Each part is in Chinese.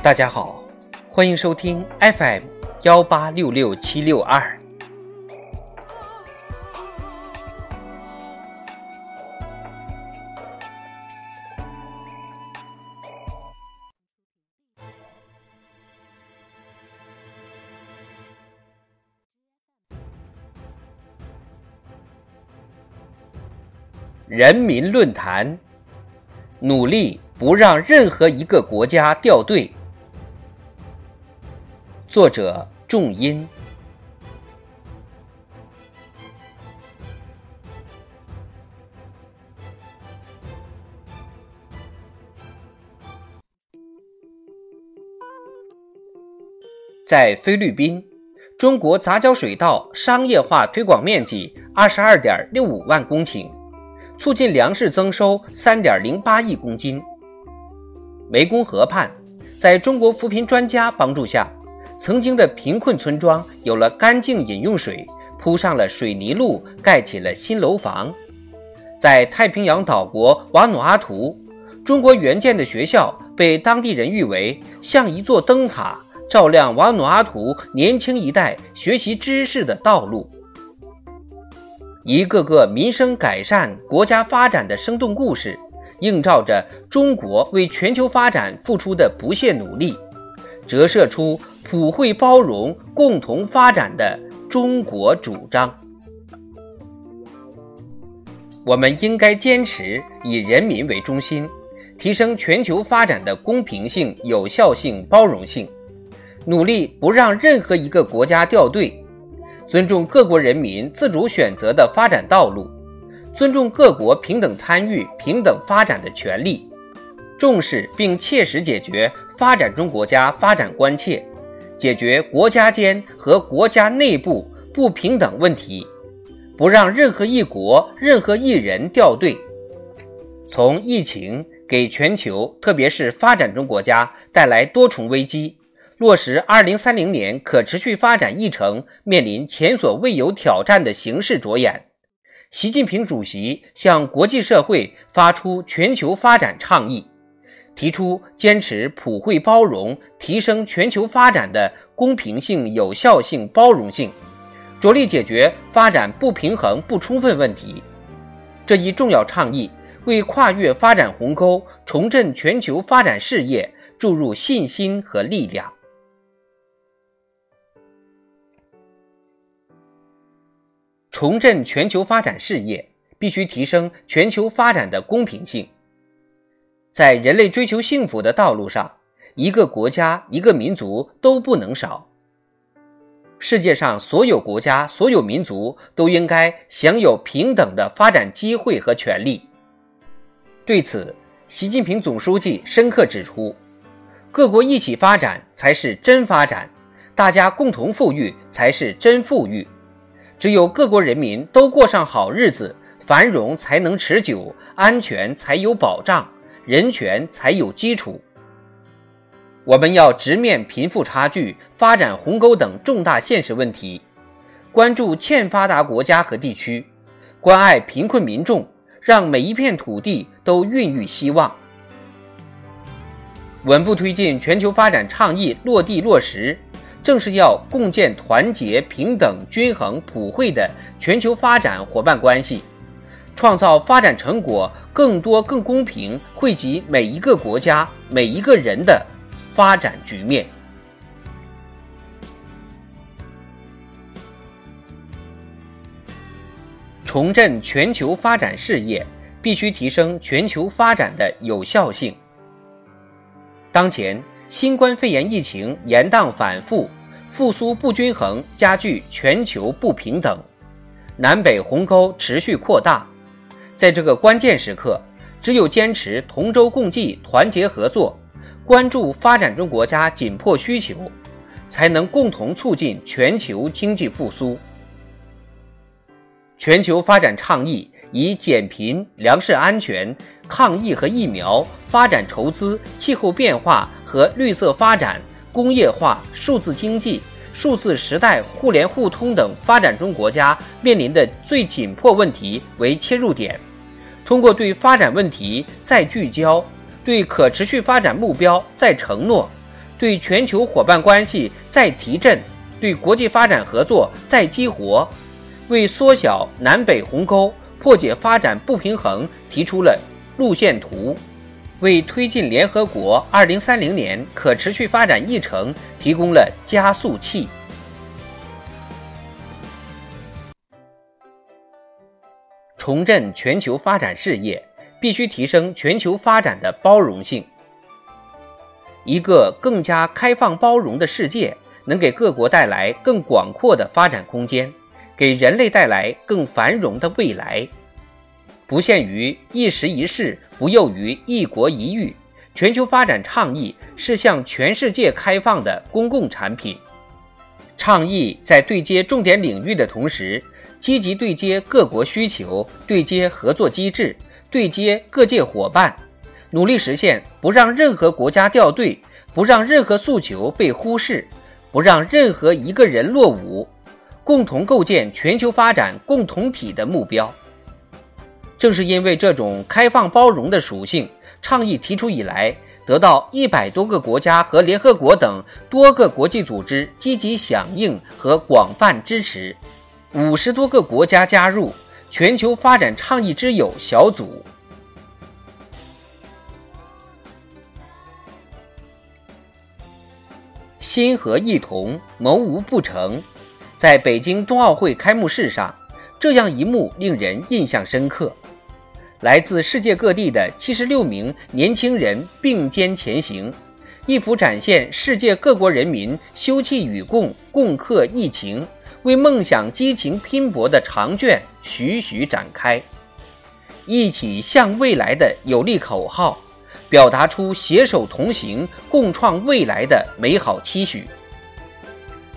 大家好，欢迎收听 FM 幺八六六七六二。人民论坛，努力不让任何一个国家掉队。作者：仲音。在菲律宾，中国杂交水稻商业化推广面积二十二点六五万公顷，促进粮食增收三点零八亿公斤。湄公河畔，在中国扶贫专家帮助下，曾经的贫困村庄有了干净饮用水，铺上了水泥路，盖起了新楼房。在太平洋岛国瓦努阿图，中国援建的学校被当地人誉为像一座灯塔。照亮瓦努阿图年轻一代学习知识的道路。一个个民生改善、国家发展的生动故事，映照着中国为全球发展付出的不懈努力，折射出普惠包容、共同发展的中国主张。我们应该坚持以人民为中心，提升全球发展的公平性、有效性、包容性。努力不让任何一个国家掉队，尊重各国人民自主选择的发展道路，尊重各国平等参与、平等发展的权利，重视并切实解决发展中国家发展关切，解决国家间和国家内部不平等问题，不让任何一国、任何一人掉队。从疫情给全球，特别是发展中国家带来多重危机。落实二零三零年可持续发展议程面临前所未有挑战的形势着眼，习近平主席向国际社会发出全球发展倡议，提出坚持普惠包容，提升全球发展的公平性、有效性、包容性，着力解决发展不平衡不充分问题。这一重要倡议为跨越发展鸿沟、重振全球发展事业注入信心和力量。重振全球发展事业，必须提升全球发展的公平性。在人类追求幸福的道路上，一个国家、一个民族都不能少。世界上所有国家、所有民族都应该享有平等的发展机会和权利。对此，习近平总书记深刻指出：各国一起发展才是真发展，大家共同富裕才是真富裕。只有各国人民都过上好日子，繁荣才能持久，安全才有保障，人权才有基础。我们要直面贫富差距、发展鸿沟等重大现实问题，关注欠发达国家和地区，关爱贫困民众，让每一片土地都孕育希望，稳步推进全球发展倡议落地落实。正是要共建团结、平等、均衡、普惠的全球发展伙伴关系，创造发展成果更多、更公平、惠及每一个国家、每一个人的发展局面。重振全球发展事业，必须提升全球发展的有效性。当前，新冠肺炎疫情严荡反复。复苏不均衡加剧全球不平等，南北鸿沟持续扩大。在这个关键时刻，只有坚持同舟共济、团结合作，关注发展中国家紧迫需求，才能共同促进全球经济复苏。全球发展倡议以减贫、粮食安全、抗疫和疫苗、发展筹资、气候变化和绿色发展。工业化、数字经济、数字时代、互联互通等发展中国家面临的最紧迫问题为切入点，通过对发展问题再聚焦、对可持续发展目标再承诺、对全球伙伴关系再提振，对国际发展合作再激活，为缩小南北鸿沟、破解发展不平衡提出了路线图，为推进联合国2030年可持续发展议程提供了加速器。重振全球发展事业，必须提升全球发展的包容性。一个更加开放包容的世界，能给各国带来更广阔的发展空间，给人类带来更繁荣的未来。不限于一时一事，不囿于一国一域。全球发展倡议是向全世界开放的公共产品。倡议在对接重点领域的同时，积极对接各国需求，对接合作机制，对接各界伙伴，努力实现不让任何国家掉队，不让任何诉求被忽视，不让任何一个人落伍，共同构建全球发展共同体的目标。正是因为这种开放包容的属性，倡议提出以来，得到一百多个国家和联合国等多个国际组织积极响应和广泛支持。五十多个国家加入全球发展倡议之友小组。心和意同，谋无不成。在北京冬奥会开幕式上，这样一幕令人印象深刻：来自世界各地的七十六名年轻人并肩前行，一幅展现世界各国人民休戚与共、共克疫情。为梦想激情拼搏的长卷徐徐展开，一起向未来的有力口号，表达出携手同行、共创未来的美好期许。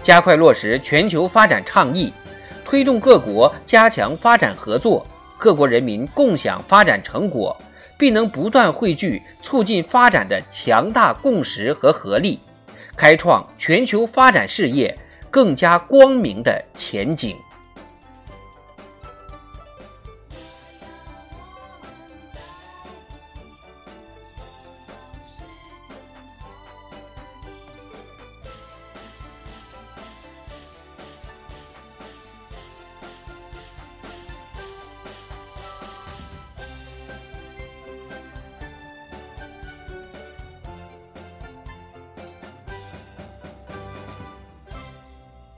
加快落实全球发展倡议，推动各国加强发展合作，各国人民共享发展成果，并能不断汇聚促进发展的强大共识和合力，开创全球发展事业。更加光明的前景。